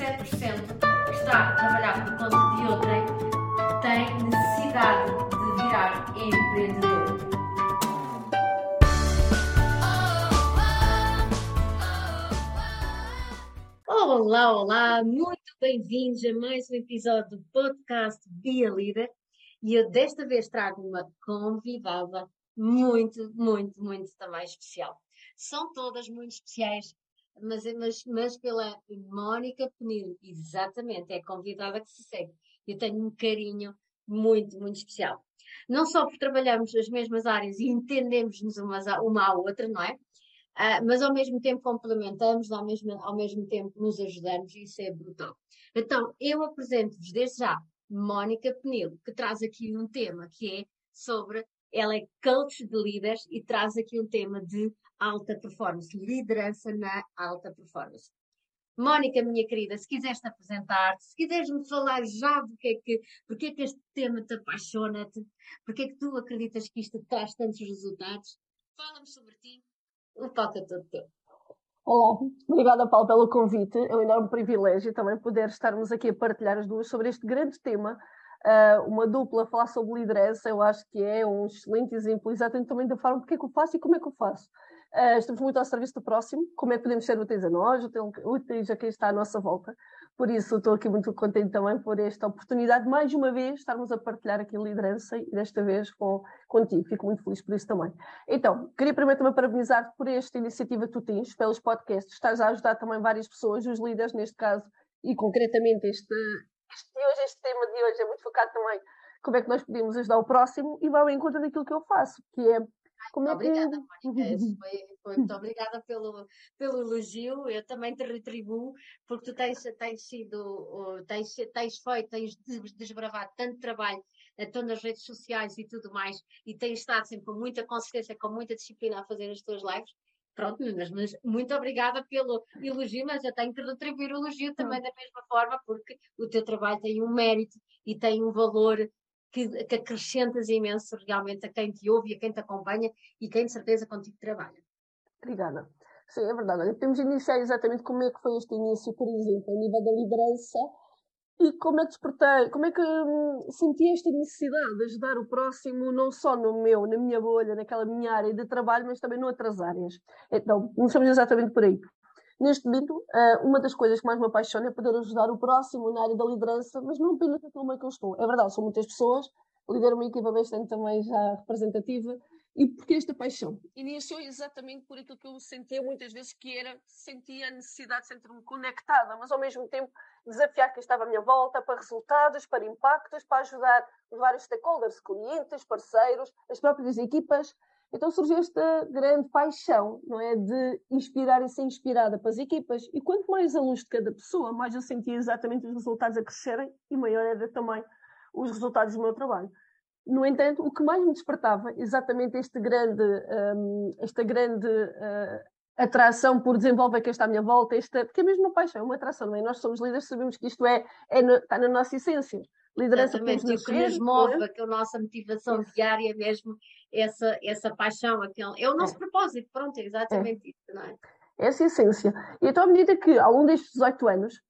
que está a trabalhar por conta de outrem tem necessidade de virar empreendedor. Olá, olá, muito bem-vindos a mais um episódio do podcast Via Líder e eu desta vez trago uma convidada muito, muito, muito também especial. São todas muito especiais, mas, mas, mas pela Mónica Penil, exatamente, é a convidada que se segue. Eu tenho um carinho muito, muito especial. Não só por trabalharmos nas mesmas áreas e entendemos-nos uma, uma à outra, não é? Uh, mas ao mesmo tempo complementamos, ao mesmo, ao mesmo tempo nos ajudamos e isso é brutal. Então, eu apresento-vos desde já Mónica Penil, que traz aqui um tema que é sobre, ela é coach de líderes e traz aqui um tema de alta performance, liderança na alta performance. Mónica, minha querida, se quiseres te apresentar, se quiseres me falar já do que é que, porque é que este tema te apaixona-te, porque é que tu acreditas que isto traz tantos resultados, fala-me sobre ti, o palco é todo teu. Olá, obrigada Paulo pelo convite, é um enorme privilégio também poder estarmos aqui a partilhar as duas sobre este grande tema, uh, uma dupla falar sobre liderança, eu acho que é um excelente exemplo exatamente também da forma porque é que eu faço e como é que eu faço. Uh, estamos muito ao serviço do próximo, como é que podemos ser úteis a nós, úteis a quem está à nossa volta. Por isso, estou aqui muito contente também por esta oportunidade, mais uma vez, estarmos a partilhar aqui a liderança e desta vez com, contigo. Fico muito feliz por isso também. Então, queria primeiro também parabenizar-te por esta iniciativa que tu tens, pelos podcasts. Estás a ajudar também várias pessoas, os líderes neste caso, e concretamente este, este, hoje, este tema de hoje é muito focado também como é que nós podemos ajudar o próximo e vai ao encontro daquilo que eu faço, que é como é obrigada, que... Mónica. Foi, foi, muito obrigada pelo, pelo elogio. Eu também te retribuo, porque tu tens, tens sido, tens, tens feito, tens desbravado tanto trabalho então nas redes sociais e tudo mais, e tens estado sempre com muita consistência, com muita disciplina a fazer as tuas lives. Pronto, mas, mas muito obrigada pelo elogio, mas eu tenho que retribuir o elogio também da mesma forma, porque o teu trabalho tem um mérito e tem um valor que, que acrescentas imenso realmente a quem te ouve e a quem te acompanha e quem de certeza contigo trabalha. Obrigada. Sim, é verdade. Olha, temos de iniciar exatamente como é que foi este início, por exemplo, a nível da liderança e como é que despertei, como é que hum, senti esta necessidade de ajudar o próximo, não só no meu, na minha bolha, naquela minha área de trabalho, mas também noutras áreas. Então, começamos exatamente por aí. Neste momento, eh, uma das coisas que mais me apaixona é poder ajudar o próximo na área da liderança, mas não apenas naquele meio que eu estou. É verdade, são muitas pessoas, lidero uma equipa bastante também já representativa, e porque esta paixão? Iniciou exatamente por aquilo que eu sentia muitas vezes, que era, sentia a necessidade de sentir-me conectada, mas ao mesmo tempo desafiar quem estava à minha volta para resultados, para impactos, para ajudar os vários stakeholders, clientes, parceiros, as próprias equipas, então surgiu esta grande paixão, não é? De inspirar e ser inspirada para as equipas. E quanto mais a luz de cada pessoa, mais eu sentia exatamente os resultados a crescerem e maior era também os resultados do meu trabalho. No entanto, o que mais me despertava exatamente este grande, um, esta grande uh, atração por desenvolver quem está à minha volta, esta, porque é mesmo uma paixão, é uma atração, não é? Nós somos líderes, sabemos que isto é, é no, está na nossa essência. Liderança Exatamente, o que nos move, é? que a nossa motivação diária mesmo essa, essa paixão, aquele, é o nosso é. propósito, pronto, é exatamente é. isso, não é? Essa é a essência. E então, à medida que, ao longo destes 18 anos,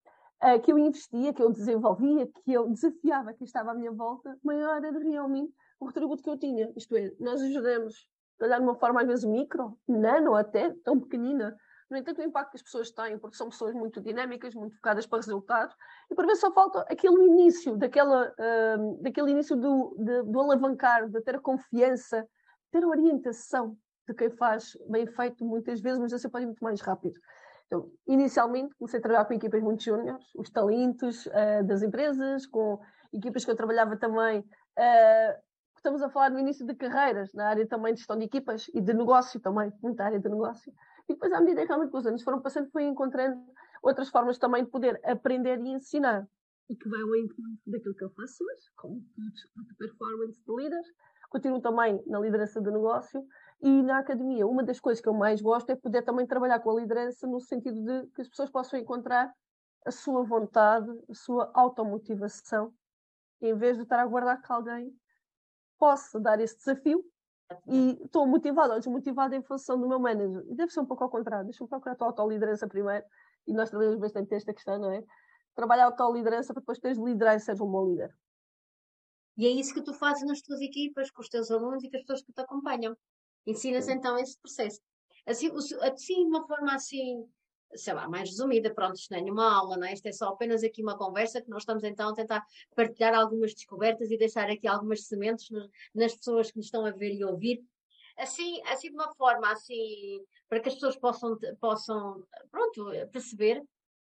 uh, que eu investia, que eu desenvolvia, que eu desafiava quem estava à minha volta, maior era realmente o retributo que eu tinha. Isto é, nós ajudamos, a olhar de uma forma às vezes micro, nano até, tão pequenina, no entanto, o impacto que as pessoas têm, porque são pessoas muito dinâmicas, muito focadas para resultados, e por vezes só falta aquele início, daquela, uh, daquele início do, de, do alavancar, de ter a confiança, ter a orientação de quem faz bem feito muitas vezes, mas você pode ir muito mais rápido. Então, inicialmente, comecei a trabalhar com equipas muito júniores, os talentos uh, das empresas, com equipas que eu trabalhava também. Uh, estamos a falar no início de carreiras, na área também de gestão de equipas e de negócio também, muita área de negócio. E depois, à medida que realmente os anos foram passando, fui encontrando outras formas também de poder aprender e ensinar. E que vai ao encontro daquilo que eu faço hoje, como de performance de líderes. Continuo também na liderança do negócio e na academia. Uma das coisas que eu mais gosto é poder também trabalhar com a liderança no sentido de que as pessoas possam encontrar a sua vontade, a sua automotivação, em vez de estar a aguardar que alguém possa dar esse desafio e estou motivada ou desmotivada em função do meu manager. E deve ser um pouco ao contrário. Deixa-me procurar a tua autoliderança primeiro. E nós trabalhamos bastante esta questão, não é? trabalhar a autoliderança para depois teres de liderar e seres um bom líder. E é isso que tu fazes nas tuas equipas, com os teus alunos e com as pessoas que te acompanham. Ensinas então esse processo. Assim, assim, de uma forma assim, sei lá, mais resumida, pronto, isto não é nenhuma aula, não é? Isto é só apenas aqui uma conversa que nós estamos então a tentar partilhar algumas descobertas e deixar aqui algumas sementes nas pessoas que nos estão a ver e ouvir. Assim, assim de uma forma assim, para que as pessoas possam, possam pronto, perceber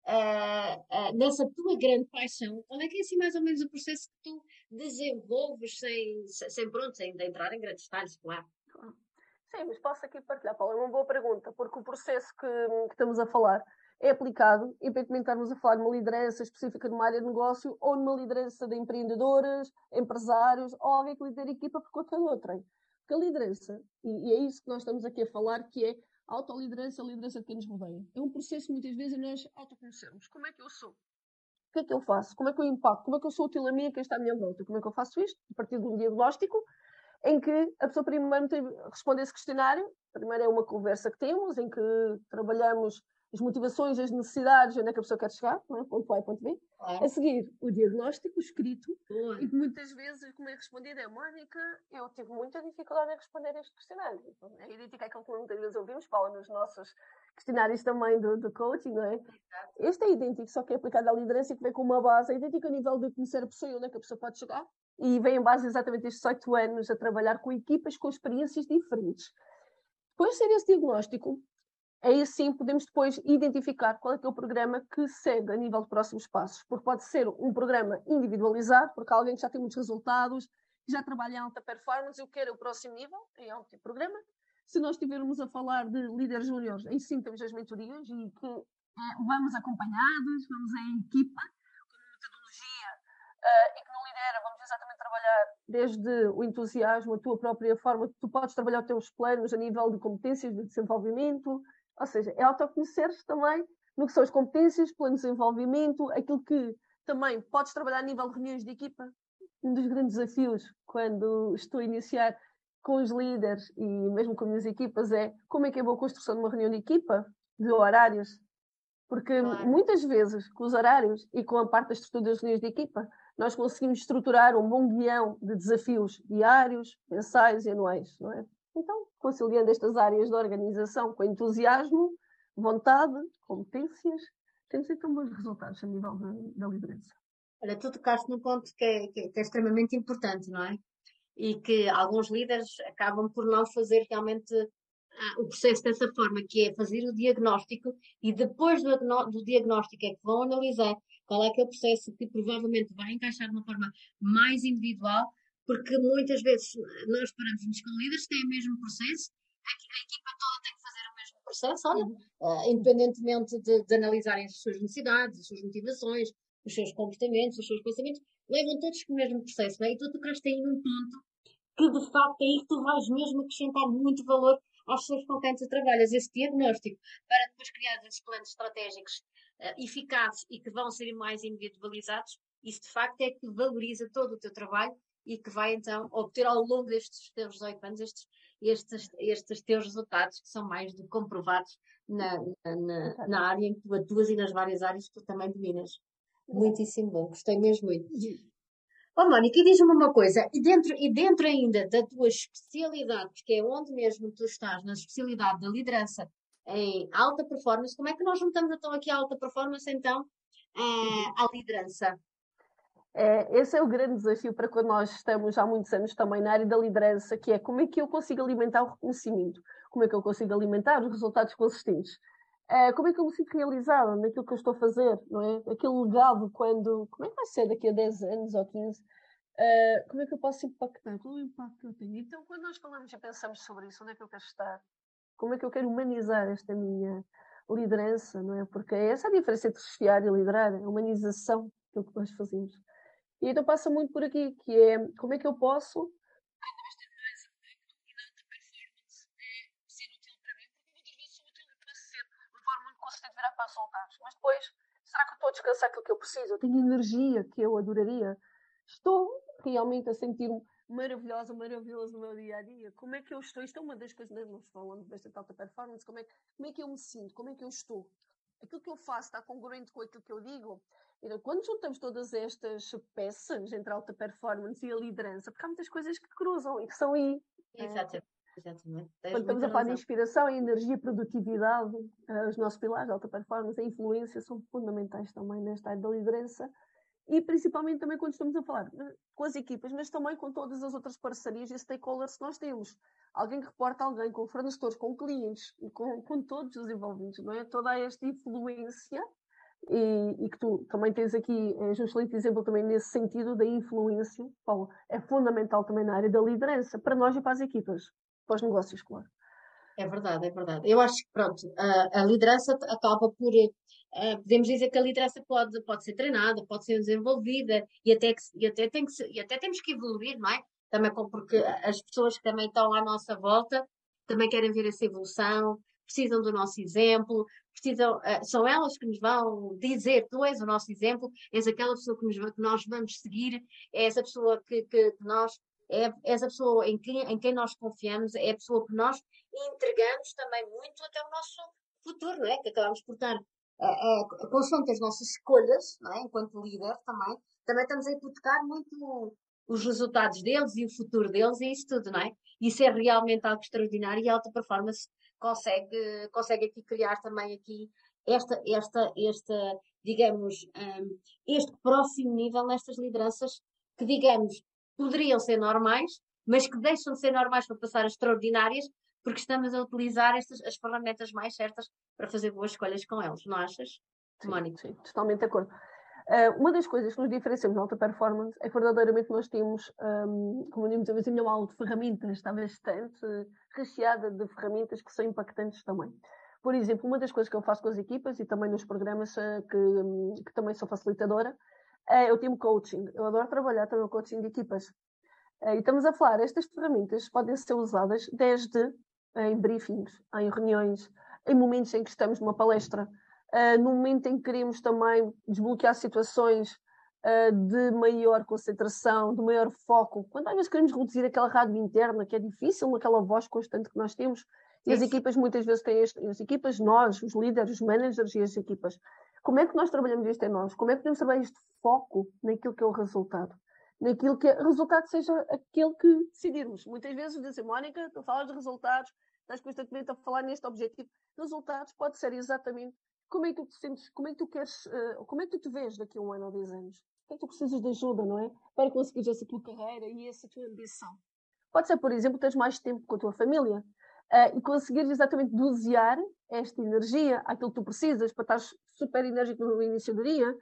Uh, uh, nessa tua grande paixão, qual é que é assim mais ou menos o processo que tu desenvolves sem, sem pronto, sem entrar em grandes detalhes, claro. Sim, mas posso aqui partilhar, Paulo, é uma boa pergunta, porque o processo que, que estamos a falar é aplicado, independentemente de estarmos a falar de uma liderança específica numa área de negócio ou numa liderança de empreendedoras, empresários ou alguém que lidera equipa por conta de outra. Porque a liderança, e, é isso que nós estamos aqui a falar, que é a autoliderança, a liderança de quem nos rodeia. É um processo muitas vezes nós autoconhecermos. Como é que eu sou? O que é que eu faço? Como é que eu impacto? Como é que eu sou útil a mim e quem está à minha volta? Como é que eu faço isto? A partir de um diagnóstico em que a pessoa primeiro responde esse questionário. Primeiro é uma conversa que temos, em que trabalhamos as motivações, as necessidades, onde é que a pessoa quer chegar, não é? ponto A e ponto B. É. A seguir, o diagnóstico, escrito, Boa. e que muitas vezes, como é respondido, é Mónica, eu tive muita dificuldade em responder este questionário. Então, é idêntico àquilo que muitas vezes ouvimos, Paula, nos nossos questionários também do, do coaching, não é? Exato. Este é idêntico, só que é aplicado à liderança e que vem com uma base, é idêntico a nível de conhecer a pessoa e onde é que a pessoa pode chegar, e em base exatamente estes oito anos a trabalhar com equipas com experiências diferentes. Depois de ser esse diagnóstico, aí sim podemos depois identificar qual é que é o programa que segue a nível de próximos passos, porque pode ser um programa individualizado, porque alguém que já tem muitos resultados, já trabalha em alta performance, eu quero o próximo nível, é um tipo de programa. Se nós estivermos a falar de líderes júniores, aí sim temos as mentorias e que é, vamos acompanhados, vamos em equipa, com metodologia uh, vamos exatamente trabalhar desde o entusiasmo, a tua própria forma, tu podes trabalhar os teus planos a nível de competências de desenvolvimento, ou seja, é autoconheceres também no que são as competências, plano de desenvolvimento, aquilo que também podes trabalhar a nível de reuniões de equipa. Um dos grandes desafios quando estou a iniciar com os líderes e mesmo com as minhas equipas é como é que é a boa construção de uma reunião de equipa, de horários. Porque claro. muitas vezes, com os horários e com a parte da estrutura das reuniões de equipa, nós conseguimos estruturar um bom guião de desafios diários, mensais e anuais, não é? Então, conciliando estas áreas da organização com entusiasmo, vontade, competências, temos então bons resultados a nível da liderança. Olha, tu tocaste num ponto que é, que é extremamente importante, não é? E que alguns líderes acabam por não fazer realmente uh, o processo dessa forma, que é fazer o diagnóstico e depois do, do, diagnóstico é que vão analisar qual é que é o processo que provavelmente vai encaixar de uma forma mais individual? Porque muitas vezes nós paramos-nos com líderes que têm o mesmo processo, a, a, equipa toda tem que fazer o mesmo processo, olha, uh, independentemente de, de, analisarem as suas necessidades, as suas motivações, os seus comportamentos, os seus pensamentos, levam todos o mesmo processo, não é? E tu tocaste aí num ponto que de facto é aí que tu vais mesmo acrescentar muito valor às pessoas com quem tu trabalhas, esse diagnóstico, para depois criar esses planos estratégicos uh, eficazes e que vão ser mais individualizados, isso de facto é que valoriza todo o teu trabalho e que vai então obter ao longo destes teus 18 anos estes, estes, estes teus resultados que são mais do que comprovados na, na, na, área em que tu atuas e nas várias áreas que tu também dominas. Muitíssimo bom, gostei mesmo muito. Oh, Mónica, diz-me uma coisa, e dentro, e dentro ainda da tua especialidade, que é onde mesmo tu estás, na especialidade da liderança em alta performance, como é que nós juntamos então aqui a alta performance então à liderança? É, esse é o grande desafio para quando nós estamos há muitos anos também na área da liderança, que é como é que eu consigo alimentar o reconhecimento, como é que eu consigo alimentar os resultados consistentes, é, como é que eu me sinto realizada naquilo que eu estou a fazer, não é? Aquele legado quando, como é que vai ser daqui a 10 anos ou 15? É, como é que eu posso impactar? Qual é o impacto que eu tenho? Então, quando nós falamos e pensamos sobre isso, onde é que eu quero estar? Como é que eu quero humanizar esta minha liderança, não é? Porque é essa a diferença entre chefiar e liderar, a humanização, aquilo que nós fazemos. E então passa muito por aqui, que é como é que eu posso mas depois, será que eu estou a descansar aquilo que eu preciso? Eu tenho energia que eu adoraria? Estou realmente a sentir-me maravilhosa, maravilhosa no meu dia a dia? Como é que eu estou? Isto é uma das coisas que nós falamos desta alta performance. Como é, como é que eu me sinto? Como é que eu estou? aquilo que eu faço está congruente com aquilo que eu digo. Então, quando juntamos todas estas peças entre a alta performance e a liderança, porque há muitas coisas que cruzam e que são aí. Exatamente. Exatamente. Quando estamos a falar de inspiração, energia, produtividade, uh, os nossos pilares de alta performance, a influência são fundamentais também nesta área da liderança e principalmente também quando estamos a falar eh, com as equipas, mas também com todas as outras parcerias e stakeholders que nós temos. Alguém que reporta alguém, com fornecedores, com clientes, com, com todos os envolvidos, não é? Toda esta influência e, e, que tu também tens aqui, um excelente exemplo também nesse sentido da influência, Paulo, é fundamental também na área da liderança, para nós e para as equipas, para os negócios, claro. É verdade, é verdade. Eu acho que, pronto, a, a liderança acaba por. Uh, podemos dizer que a liderança pode, pode ser treinada, pode ser desenvolvida e até, que, e, até tem que, e até temos que evoluir, não é? Também porque as pessoas que também estão à nossa volta também querem ver essa evolução, precisam do nosso exemplo, precisam, uh, são elas que nos vão dizer: tu és o nosso exemplo, és aquela pessoa que, nos, que nós vamos seguir, és a pessoa que, que nós é, és a pessoa em quem, em quem nós confiamos, é a pessoa que nós entregamos também muito até o nosso futuro, não é? Que acabamos por estar a, a, consoante as nossas escolhas, não é? Enquanto líder também, também estamos a hipotecar muito os resultados deles e o futuro deles e isso tudo, não é? Isso é realmente algo extraordinário e a alta performance consegue, consegue aqui criar também aqui esta, esta, esta digamos, um, este próximo nível nestas lideranças que, digamos, poderiam ser normais, mas que deixam de ser normais para passar a extraordinárias, porque estamos a utilizar estas, as ferramentas mais certas para fazer boas escolhas com elas, não achas, sim, Mónica? Sim, totalmente de acordo. Uh, uma das coisas que nos diferenciamos na alta performance é que verdadeiramente nós temos, um, como dizemos, a minha aula de ferramentas está bastante recheada de ferramentas que são impactantes também. Por exemplo, uma das coisas que eu faço com as equipas e também nos programas uh, que, que também sou facilitadora é, eu tenho coaching. Eu adoro trabalhar também coaching de equipas. É, e estamos a falar, estas ferramentas podem ser usadas desde em briefings, em reuniões, em momentos em que estamos numa palestra, no momento em que queremos também desbloquear situações de maior concentração, de maior foco, quando às vezes queremos reduzir aquela rádio interna, que é difícil, aquela voz constante que nós temos, e as equipas muitas vezes têm este, as equipas, nós, os líderes, os managers e as equipas, como é que nós trabalhamos isto em nós? Como é que podemos trabalhar este foco naquilo que é o resultado? Naquilo que é, resultado seja aquele que decidirmos. Muitas vezes dizem, Mónica, tu falas de resultados, estás constantemente a falar neste objetivo. Resultados pode ser exatamente como é que tu te sentes, como é que tu queres, uh, como é que tu te vês daqui a um ano ou dez anos? O que é que tu precisas de ajuda, não é? Para conseguir essa tua carreira e essa tua ambição. Pode ser, por exemplo, teres mais tempo com a tua família uh, e conseguires exatamente dosear esta energia, aquilo que tu precisas para estar super enérgico no início do dia,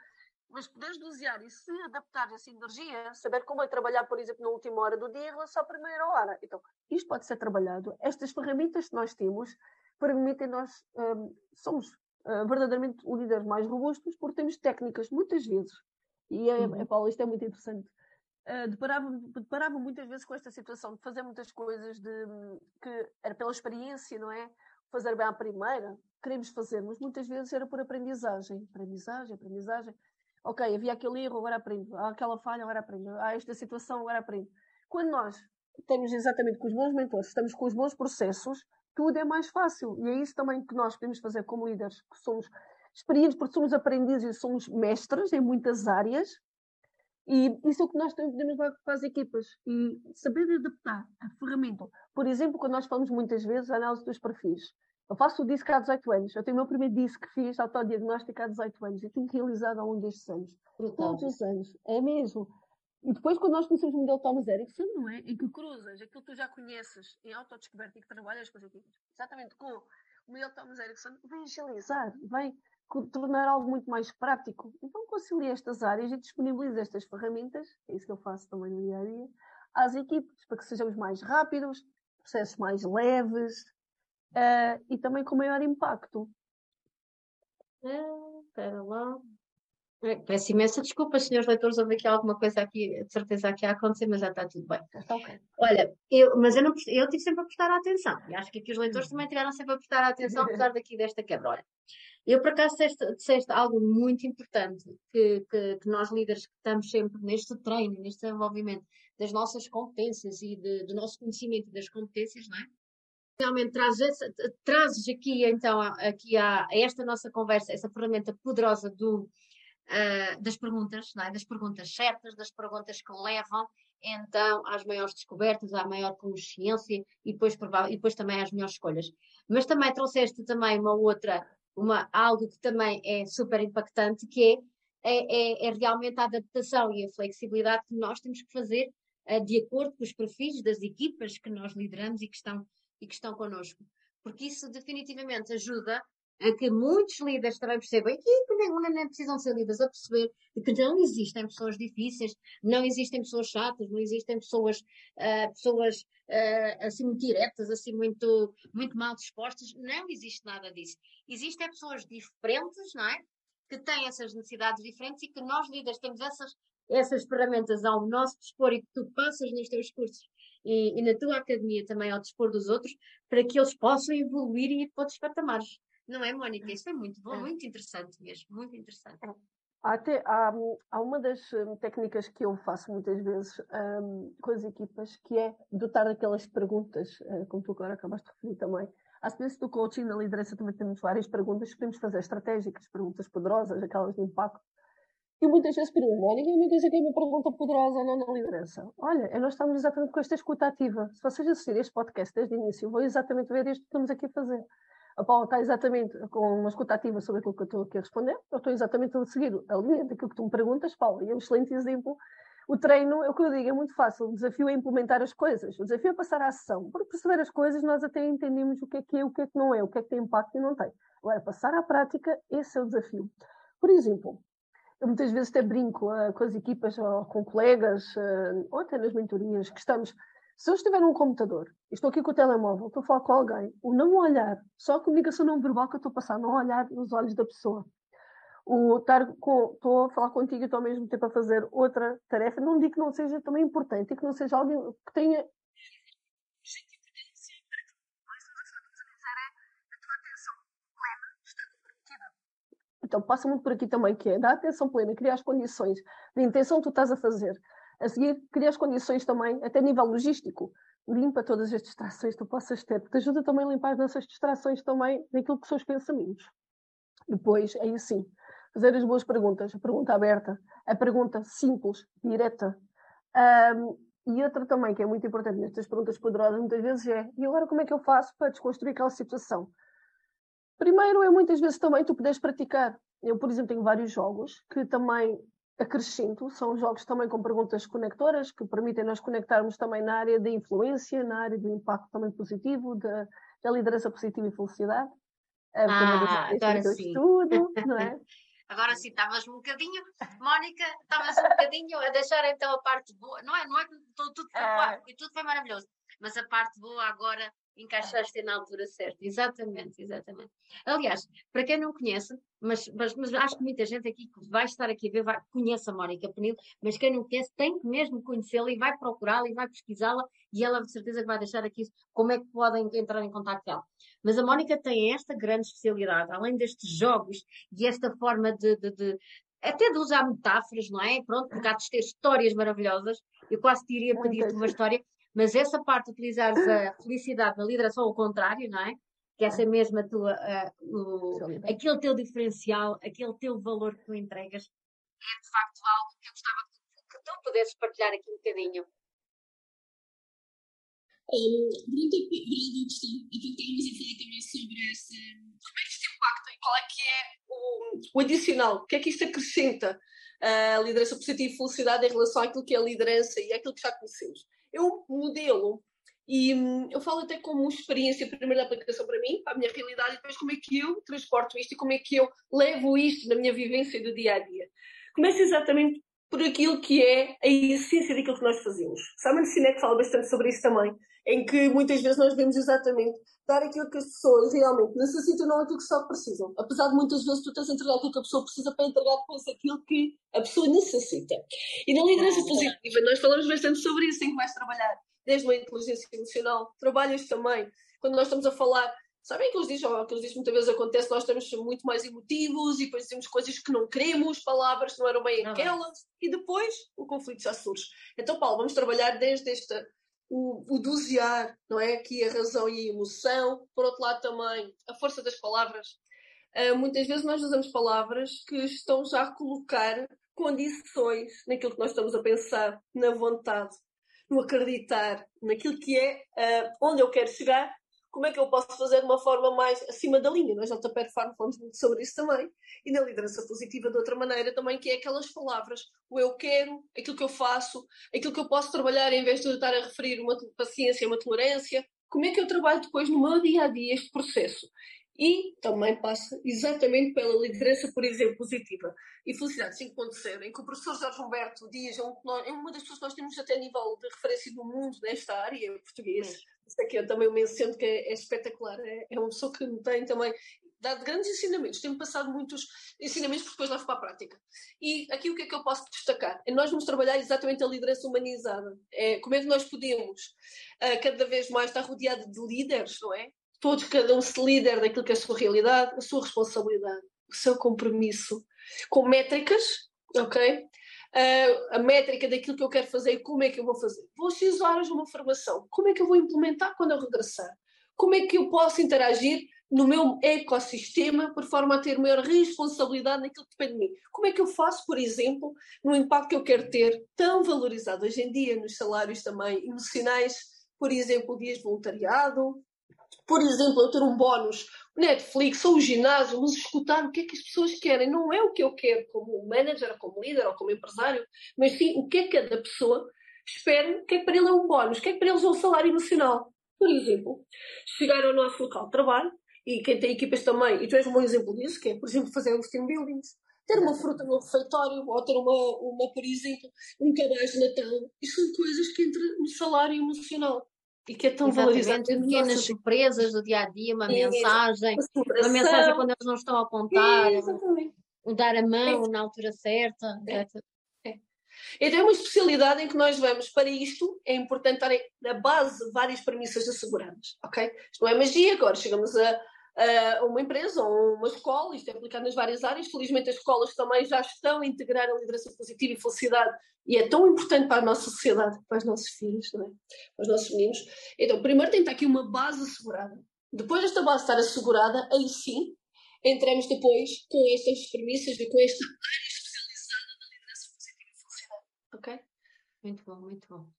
mas poderes dosear e se adaptar essa energia, saber como é trabalhar, por exemplo, na última hora do dia em relação à primeira hora. Então, isto pode ser trabalhado. Estas ferramentas que nós temos permitem nós, um, somos uh, verdadeiramente líderes mais robustos porque temos técnicas, muitas vezes. E, é, uhum. é, Paulo, isto é muito interessante. Uh, deparava, deparava muitas vezes com esta situação de fazer muitas coisas de, que era pela experiência, não é? fazer bem à primeira, queremos fazer, mas muitas vezes era por aprendizagem. Aprendizagem, aprendizagem. Ok, havia aquele erro, agora aprendo. Há aquela falha, agora aprendo. Há esta situação, agora aprendo. Quando nós estamos exatamente com os bons mentores, estamos com os bons processos, tudo é mais fácil. E é isso também que nós podemos fazer como líderes, que somos experientes, porque somos aprendizes e somos mestres em muitas áreas. E isso é o que nós podemos levar para as equipas. E saber adaptar a ferramenta. Por exemplo, quando nós falamos muitas vezes a análise dos perfis. Eu faço o disco há 18 anos. Eu tenho o meu primeiro disco que fiz autodiagnóstico há 18 anos e tenho realizado ao longo destes anos. Todos os anos. É mesmo. E depois, quando nós conhecemos o modelo Thomas Erickson, não é? Em que cruzas aquilo que tu já conheces em autodescoberta e que trabalhas com as equipas, exatamente com o modelo Thomas Erickson, vem agilizar, vem tornar algo muito mais prático. Então, concilia estas áreas e disponibiliza estas ferramentas, é isso que eu faço também no dia a dia, às equipes, para que sejamos mais rápidos, processos mais leves uh, e também com maior impacto. Ah, espera lá. É, peço imensa desculpa, senhores leitores, houve aqui alguma coisa aqui, de certeza aqui a acontecer, mas já está tudo bem. Está okay. Olha, eu, mas eu, não, eu tive sempre a prestar atenção, e acho que aqui os leitores também tiveram sempre a prestar atenção, apesar daqui desta quebra. Olha, eu por acaso disseste, disseste algo muito importante, que, que, que, nós líderes que estamos sempre neste treino, neste desenvolvimento das nossas competências e de, do nosso conhecimento das competências, não é? realmente trazes, trazes aqui então aqui a, a, esta nossa conversa essa ferramenta poderosa do, uh, das perguntas, é? das perguntas certas, das perguntas que levam então às maiores descobertas, à maior consciência e depois, e depois também às melhores escolhas. Mas também trouxeste também uma outra, uma, algo que também é super impactante, que é, é, é, é realmente a adaptação e a flexibilidade que nós temos que fazer uh, de acordo com os perfis das equipas que nós lideramos e que estão, e que estão connosco. Porque isso definitivamente ajuda a que muitos líderes também percebam que não, não precisam ser líderes a perceber que não existem pessoas difíceis, não existem pessoas chatas, não existem pessoas, uh, pessoas uh, assim muito diretas, assim muito, muito mal dispostas, não existe nada disso. Existem pessoas diferentes, não é? Que têm essas necessidades diferentes e que nós líderes temos essas, essas ferramentas ao nosso dispor e que tu passas nos teus cursos e, e na tua academia também ao dispor dos outros para que eles possam evoluir e ir para outros patamares. Não é, Mónica? Isso é muito bom, é. muito interessante mesmo, muito interessante. É. Até, há, há uma das hum, técnicas que eu faço muitas vezes um, com as equipas, que é dotar aquelas perguntas, uh, como tu agora acabaste de referir também. Às vezes do coaching na liderança também temos várias perguntas que podemos fazer estratégicas, perguntas poderosas, aquelas de impacto. E muitas vezes pergunto, Mónica, me diz aqui uma pergunta poderosa não na liderança. Olha, nós estamos exatamente com esta escuta ativa. Se vocês assistirem este podcast desde o início, vou exatamente ver isto que estamos aqui a fazer Paula está exatamente com uma escuta ativa sobre aquilo que eu estou aqui a responder, eu estou exatamente a seguir a linha daquilo que tu me perguntas, Paula, e é um excelente exemplo. O treino, é o que eu digo, é muito fácil. O desafio é implementar as coisas. O desafio é passar à ação. Por perceber as coisas, nós até entendemos o que é que é, o que é que não é, o que é que tem impacto e não tem. Agora, passar à prática, esse é o desafio. Por exemplo, eu muitas vezes até brinco uh, com as equipas ou com colegas, uh, ou até nas mentorias, que estamos se eu estiver num computador, estou aqui com o telemóvel, estou a falar com alguém, o não olhar, só a comunicação não verbal que eu estou a passar, não olhar nos olhos da pessoa. O estar com, estou a falar contigo e estou ao mesmo tempo a fazer outra tarefa, não digo que não seja também importante e que não seja alguém que tenha Então passa muito por aqui também, que é dar atenção plena, criar as condições de intenção que tu estás a fazer. A seguir, cria as condições também, até nível logístico. Limpa todas as distrações que tu possas ter, porque ajuda também a limpar as nossas distrações também naquilo que são os pensamentos. Depois, aí sim, fazer as boas perguntas, a pergunta aberta, a pergunta simples, direta. Um, e outra também, que é muito importante nestas perguntas poderosas, muitas vezes é: e agora como é que eu faço para desconstruir aquela situação? Primeiro é muitas vezes também tu podes praticar. Eu, por exemplo, tenho vários jogos que também acrescento, são jogos também com perguntas conectoras que permitem nós conectarmos também na área da influência, na área do impacto também positivo, da, da liderança positiva e felicidade. Ah, agora sim. Tudo, não é? Agora sim, estavas um bocadinho, Mónica, estavas um bocadinho a deixar então a parte boa, não é? Não é que tudo, tudo foi, ah. tudo foi maravilhoso, mas a parte boa agora encaixaste na altura certa. Exatamente, exatamente. Aliás, para quem não conhece, mas, mas, mas, acho que muita gente aqui que vai estar aqui a ver vai, conhece a Mónica Penil, mas quem não conhece tem que mesmo conhecê-la e vai procurá-la e vai pesquisá-la e ela de certeza que vai deixar aqui como é que podem entrar em contato com ela. Mas a Mónica tem esta grande especialidade, além destes jogos e esta forma de, de, de até de usar metáforas, não é? Pronto, porque há de ter histórias maravilhosas. Eu quase te iria pedir-te uma história, mas essa parte de utilizar a felicidade na liderança ao contrário, não é? Que essa é mesmo a tua, uh, o, aquele teu diferencial, aquele teu valor que tu entregas, é de facto algo que eu gostava que tu pudesses partilhar aqui um bocadinho. Um, durante, a aquilo que estávamos a falar também sobre esse, como é que este impacto e qual é que é o, o adicional, o que é que isto acrescenta a liderança positiva e felicidade em relação àquilo que é a liderança e àquilo que já conhecemos eu modelo e hum, eu falo até como experiência primeiro da aplicação para mim, para a minha realidade, e depois como é que eu transporto isto e como é que eu levo isto na minha vivência do dia a dia. Começa exatamente por aquilo que é a essência daquilo que nós fazemos. Simon Sinek fala bastante sobre isso também, em que muitas vezes nós vemos exatamente dar aquilo que as pessoas realmente necessitam, não aquilo que só precisam. Apesar de muitas vezes tu tens entregar aquilo que a pessoa precisa para entregar depois aquilo que a pessoa necessita. E na liderança positiva, nós falamos bastante sobre isso, em que vais trabalhar desde uma inteligência emocional, trabalhas também, quando nós estamos a falar Sabem que eles dizem, que eles dizem muitas vezes acontece, nós estamos muito mais emotivos e depois dizemos coisas que não queremos, palavras que não eram bem aquelas, e depois o conflito já surge. Então, Paulo, vamos trabalhar desde esta o, o dosear, não é? Aqui a razão e a emoção. Por outro lado, também a força das palavras. Uh, muitas vezes nós usamos palavras que estão já a colocar condições naquilo que nós estamos a pensar, na vontade, no acreditar, naquilo que é uh, onde eu quero chegar como é que eu posso fazer de uma forma mais acima da linha? Nós, Alta Perform, falamos muito sobre isso também. E na liderança positiva, de outra maneira, também, que é aquelas palavras, o eu quero, aquilo que eu faço, aquilo que eu posso trabalhar em vez de estar a referir uma paciência, uma tolerância. Como é que eu trabalho depois no meu dia a dia este processo? E também passa exatamente pela liderança, por exemplo, positiva. E Felicidade 5.0, em que o professor Jorge Humberto Dias é, é uma das pessoas que nós temos até nível de referência no mundo nesta área portuguesa. Isso aqui eu também o menciono que é, é espetacular. É, é, uma pessoa que me tem também dado grandes ensinamentos. Tenho passado muitos ensinamentos porque depois levo para a prática. E aqui o que é que eu posso destacar? É nós vamos trabalhar exatamente a liderança humanizada. É, como é que nós podemos uh, cada vez mais estar rodeado de líderes, não é? Todos, cada um se líder daquilo que é a sua realidade, a sua responsabilidade, o seu compromisso, com métricas, ok? A, a métrica daquilo que eu quero fazer e como é que eu vou fazer. Vou X horas uma formação. Como é que eu vou implementar quando eu regressar? Como é que eu posso interagir no meu ecossistema por forma a ter maior responsabilidade naquilo que depende de mim? Como é que eu faço, por exemplo, no impacto que eu quero ter, tão valorizado hoje em dia nos salários também emocionais, por exemplo, dias de voluntariado, por exemplo, eu ter um bónus Netflix ou o ginásio, mas escutar o que é que as pessoas querem. Não é o que eu quero como manager, como líder, ou como empresário, mas sim o que é que cada pessoa espera, o que é que para ele é um bónus, o que é que para eles é um salário emocional. Por exemplo, chegar ao nosso local de trabalho, e quem tem equipas também, e tu és um bom exemplo disso, que é, por exemplo, fazer os team buildings, ter uma fruta no refeitório, ou ter uma, uma por exemplo, um cabaz de Natal. Isto são coisas que entram no salário emocional e que é tão valorizado. Pequenas surpresas do dia a dia, uma é, mensagem, uma mensagem quando eles não estão a apontar, um dar a mão é. na altura certa. É. é. Então é uma especialidade em que nós vamos para isto, é importante estar na base várias premissas asseguradas, ok? Isto não é magia, agora chegamos a, uh, uma empresa ou uma escola, isto é aplicado nas várias áreas. Felizmente, as escolas também já estão a integrar a liderança positiva e felicidade, e é tão importante para a nossa sociedade, para os nossos filhos, é? para os nossos meninos. Então, primeiro tem que estar aqui uma base assegurada. Depois desta base estar assegurada, aí sim entramos depois com estas premissas e com esta área especializada da liderança positiva e felicidade. Ok? Muito bom, muito bom.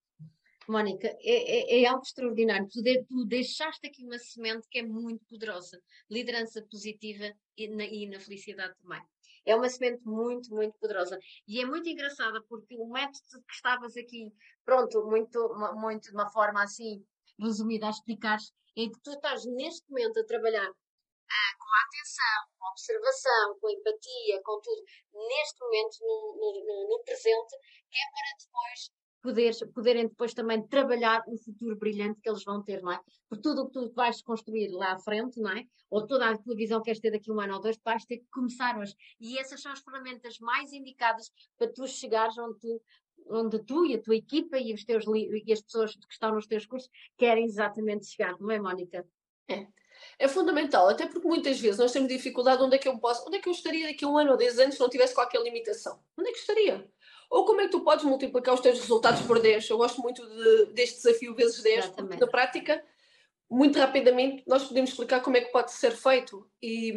Mónica, é, é, é, algo extraordinário. Tu, de, tu, deixaste aqui uma semente que é muito poderosa. Liderança positiva e na, e na, felicidade também. É uma semente muito, muito poderosa. E é muito engraçada porque o método que estavas aqui, pronto, muito, muito de uma forma assim resumida a explicar, é que tu estás neste momento a trabalhar ah, com a atenção, com a observação, com a empatia, com tudo, neste momento, no, no, no presente, que é para depois poder, poderem depois também trabalhar o futuro brilhante que eles vão ter, não é? Por tudo o que tu vais construir lá à frente, não é? Ou toda a tua visão que queres ter daqui um ano ou dois, vais ter que começar hoje. E essas são as ferramentas mais indicadas para tu chegares onde tu, onde tu e a tua equipa e, os teus, e as pessoas que estão nos teus cursos querem exatamente chegar, não é, Mónica? É. É fundamental, até porque muitas vezes nós temos dificuldade onde é que eu posso, onde é que eu estaria daqui a um ano ou dez anos se não tivesse qualquer limitação? Onde é que estaria? Ou como é que tu podes multiplicar os teus resultados por 10? Eu gosto muito de, deste desafio vezes 10, porque na prática, muito rapidamente, nós podemos explicar como é que pode ser feito. E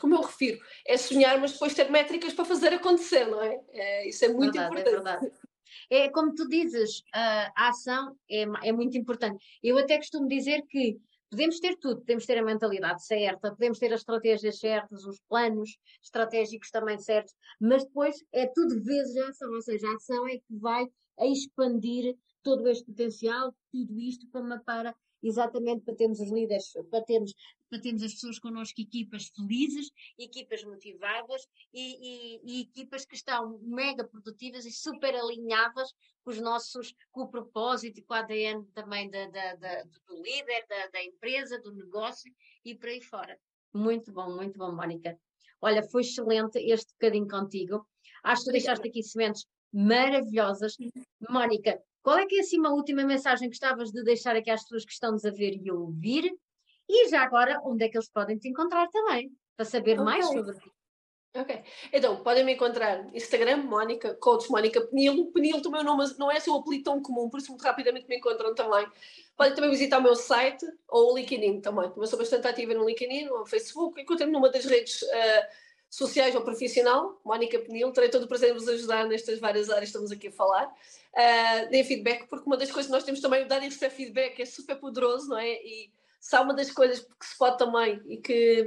como eu refiro, é sonhar, mas depois ter métricas para fazer acontecer, não é? é isso é muito verdade, é importante. É, é como tu dizes, a ação é, é muito importante. Eu até costumo dizer que Podemos ter tudo, podemos ter a mentalidade certa, podemos ter as estratégias certas, os planos estratégicos também certos, mas depois é tudo vezes a ação, ou seja, a ação é que vai a expandir todo este potencial, tudo isto para, para exatamente para termos os líderes, para termos, para termos as pessoas connosco, equipas felizes, equipas motivadas e, e, e, equipas que estão mega produtivas e super alinhadas com os nossos, com o propósito e com o ADN também da, da, da do líder, da, da empresa, do negócio e por aí fora. Muito bom, muito bom, Mónica. Olha, foi excelente este bocadinho contigo. Acho que deixaste aqui sementes maravilhosas. Mónica, qual é que é assim uma última mensagem que gostavas de deixar aqui às pessoas que estão-nos a ver e a ouvir? E já agora, onde é que eles podem te encontrar também, para saber okay. mais sobre ti? Ok. Então, podem me encontrar no Instagram, Mónica, Coach Mónica Penilo. Penilo também é nome, não é seu apelido tão comum, por isso muito rapidamente me encontram também. Podem também visitar o meu site ou o LinkedIn também. Eu sou bastante ativa no LinkedIn, no Facebook. Encontrem-me numa das redes uh, sociais ou profissional, Mónica Penil. Terei todo o prazer em vos ajudar nestas várias áreas que estamos aqui a falar. Uh, deem feedback, porque uma das coisas que nós temos também, dar e receber feedback é super poderoso, não é? E se há uma das coisas que se pode também e que,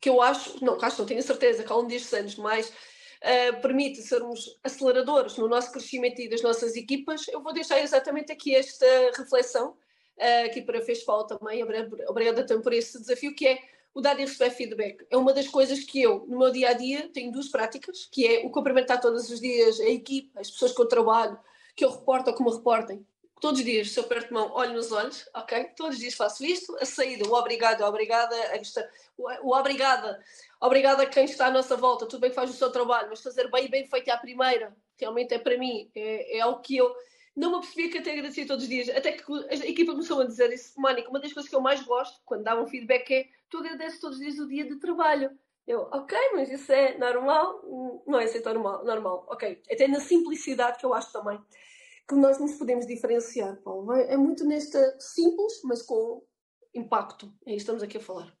que eu acho, não, acho, não tenho certeza, que ao longo destes anos mais uh, permite sermos aceleradores no nosso crescimento e das nossas equipas, eu vou deixar exatamente aqui esta reflexão, uh, aqui para fez falta também, obrigada também por esse desafio, que é o dar e receber feedback. É uma das coisas que eu, no meu dia a dia, tenho duas práticas, que é o cumprimentar todos os dias a equipa, as pessoas que eu trabalho, que eu reporto ou que me reportem. Todos os dias, se eu perto de mão, olho nos olhos, ok? Todos os dias faço isto. A saída, o obrigado, a obrigada, a o obrigada, obrigada a quem está à nossa volta. Tudo bem que faz o seu trabalho, mas fazer bem bem feito à primeira, realmente é para mim, é, é algo que eu não me apercebia que até agradecia todos os dias. Até que a equipa começou a dizer isso, Mónica, uma das coisas que eu mais gosto, quando davam feedback, é tu agradeces todos os dias o dia de trabalho. Eu, ok, mas isso é normal? Não é assim tão normal, normal. Ok, até na simplicidade que eu acho também que nós nos podemos diferenciar, Paulo. É muito nesta simples, mas com impacto. É isso que estamos aqui a falar.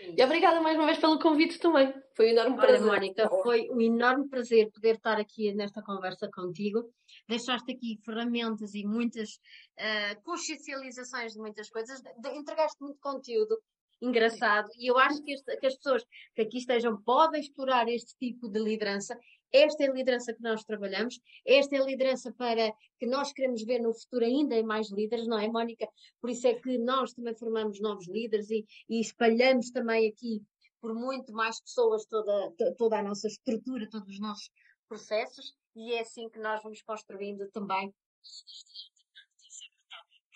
E obrigada mais uma vez pelo convite também. Foi um enorme prazer. Olha, Mónica, foi um enorme prazer poder estar aqui nesta conversa contigo. Deixaste aqui ferramentas e muitas uh, consciencializações de muitas coisas. Entregaste muito conteúdo engraçado e eu acho que, este, que as pessoas que aqui estejam podem explorar este tipo de liderança esta é a liderança que nós trabalhamos, esta é a liderança para que nós queremos ver no futuro ainda mais líderes, não é, Mónica? Por isso é que nós também formamos novos líderes e, e espalhamos também aqui por muito mais pessoas toda, toda a nossa estrutura, todos os nossos processos, e é assim que nós vamos construindo também. Por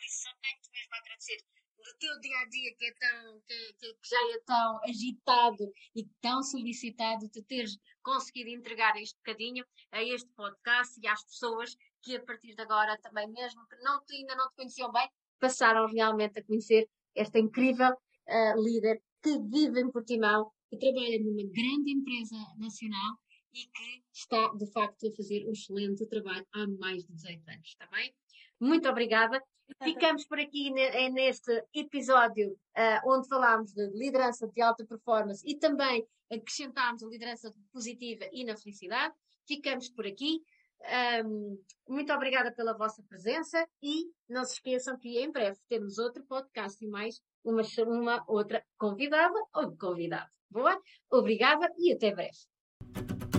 isso só tenho mesmo a agradecer do teu dia a dia que, é tão, que, que, já é tão agitado e tão solicitado, de teres conseguido entregar este bocadinho a este podcast e às pessoas que a partir de agora também, mesmo que não te, ainda não te conheciam bem, passaram realmente a conhecer esta incrível uh, líder que vive em Portimão, que trabalha numa grande empresa nacional e que está, de facto, a fazer um excelente trabalho há mais de 18 anos, está bem? Muito obrigada. Ficamos por aqui neste episódio uh, onde falámos de liderança de alta performance e também acrescentámos a liderança positiva e na felicidade. Ficamos por aqui. Um, muito obrigada pela vossa presença e não se esqueçam que em breve temos outro podcast e mais uma, uma outra convidada ou convidado. Boa? Obrigada e até breve.